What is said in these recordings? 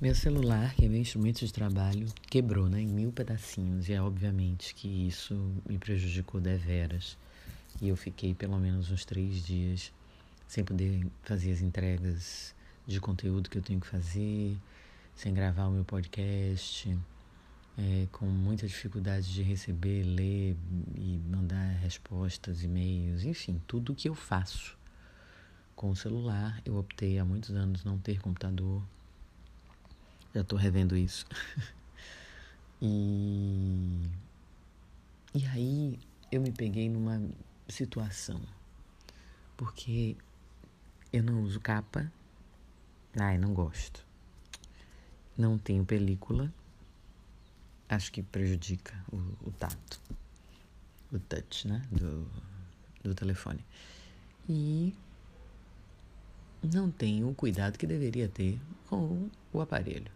Meu celular, que é meu instrumento de trabalho, quebrou né, em mil pedacinhos e é obviamente que isso me prejudicou deveras. E eu fiquei pelo menos uns três dias sem poder fazer as entregas de conteúdo que eu tenho que fazer, sem gravar o meu podcast, é, com muita dificuldade de receber, ler e mandar respostas, e-mails, enfim, tudo que eu faço com o celular. Eu optei há muitos anos não ter computador já estou revendo isso. e. E aí eu me peguei numa situação. Porque eu não uso capa. Ai, não gosto. Não tenho película. Acho que prejudica o, o tato. O touch, né? Do, do telefone. E não tenho o cuidado que deveria ter com o aparelho.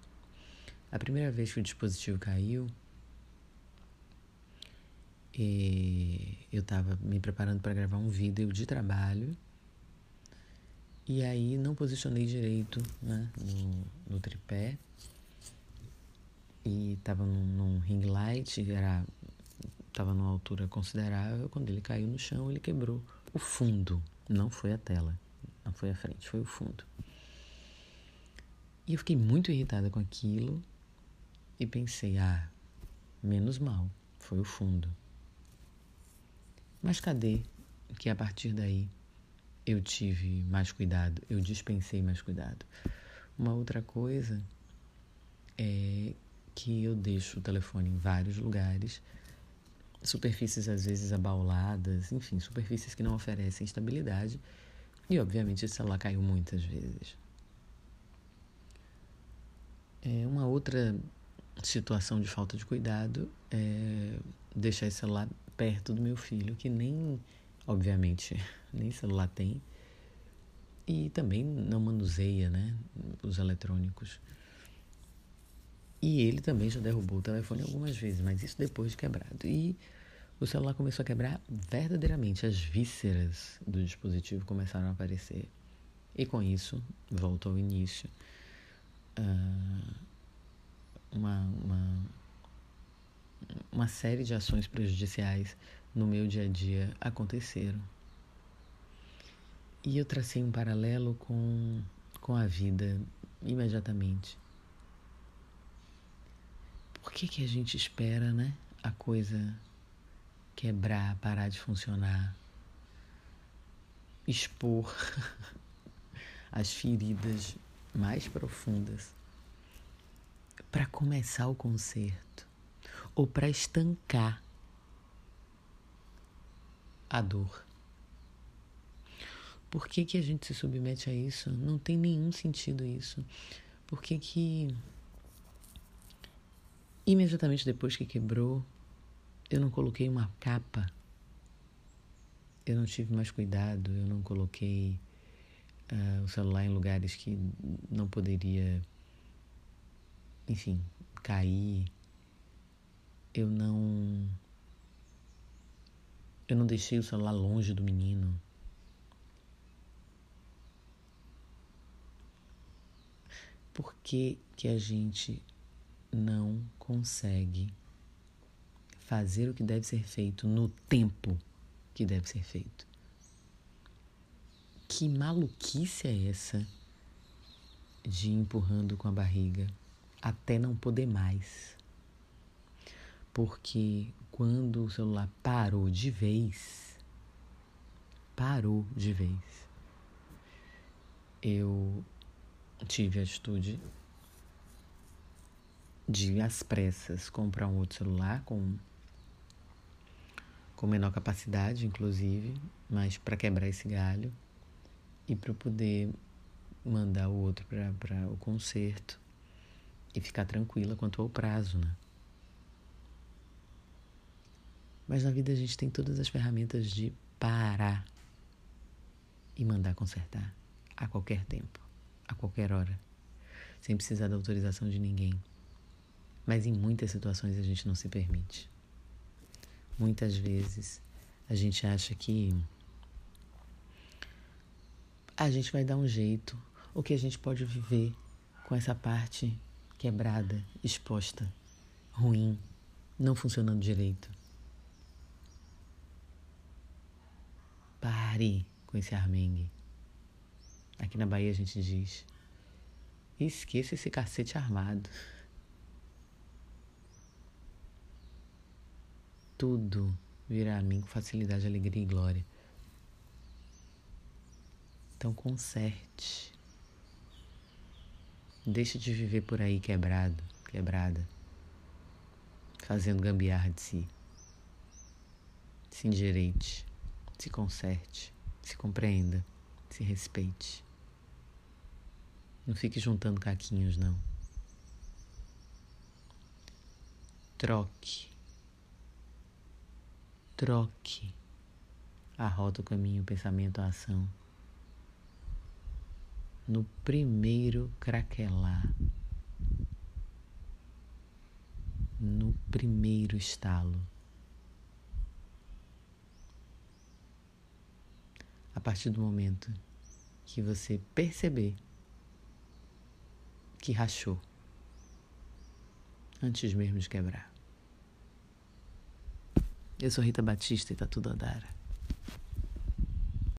A primeira vez que o dispositivo caiu, eu estava me preparando para gravar um vídeo de trabalho e aí não posicionei direito né, no, no tripé e estava num, num ring light, era estava numa altura considerável. Quando ele caiu no chão, ele quebrou o fundo, não foi a tela, não foi a frente, foi o fundo. E eu fiquei muito irritada com aquilo e pensei, ah, menos mal, foi o fundo. Mas cadê que a partir daí eu tive mais cuidado, eu dispensei mais cuidado? Uma outra coisa é que eu deixo o telefone em vários lugares, superfícies às vezes abauladas, enfim, superfícies que não oferecem estabilidade. E obviamente esse celular caiu muitas vezes. É uma outra situação de falta de cuidado é deixar esse celular perto do meu filho, que nem, obviamente, nem celular tem. E também não manuseia, né, os eletrônicos. E ele também já derrubou o telefone algumas vezes, mas isso depois de quebrado. E o celular começou a quebrar verdadeiramente. As vísceras do dispositivo começaram a aparecer. E com isso, volto ao início. Uh, uma, uma, uma série de ações prejudiciais no meu dia a dia aconteceram. E eu tracei um paralelo com, com a vida imediatamente. Por que, que a gente espera, né? A coisa quebrar, parar de funcionar, expor as feridas mais profundas para começar o concerto ou para estancar a dor. Por que, que a gente se submete a isso? Não tem nenhum sentido isso. Por que, que imediatamente depois que quebrou, eu não coloquei uma capa? Eu não tive mais cuidado, eu não coloquei uh, o celular em lugares que não poderia enfim, caí, eu não. Eu não deixei o celular longe do menino. Por que, que a gente não consegue fazer o que deve ser feito no tempo que deve ser feito? Que maluquice é essa de ir empurrando com a barriga? até não poder mais. Porque quando o celular parou de vez, parou de vez, eu tive a atitude de, às pressas, comprar um outro celular com, com menor capacidade, inclusive, mas para quebrar esse galho e para poder mandar o outro para o conserto e ficar tranquila quanto ao prazo, né? Mas na vida a gente tem todas as ferramentas de parar e mandar consertar a qualquer tempo, a qualquer hora, sem precisar da autorização de ninguém. Mas em muitas situações a gente não se permite. Muitas vezes a gente acha que a gente vai dar um jeito ou que a gente pode viver com essa parte quebrada, exposta, ruim, não funcionando direito. Pare com esse armengue. Aqui na Bahia a gente diz: esqueça esse cacete armado. Tudo virá a mim com facilidade, alegria e glória. Então conserte. Deixe de viver por aí quebrado, quebrada, fazendo gambiarra de si. Se endireite, se conserte, se compreenda, se respeite. Não fique juntando caquinhos, não. Troque. Troque a rota, o caminho, o pensamento, a ação no primeiro craquelar, no primeiro estalo. A partir do momento que você perceber que rachou, antes mesmo de quebrar. Eu sou Rita Batista e tá tudo a dar.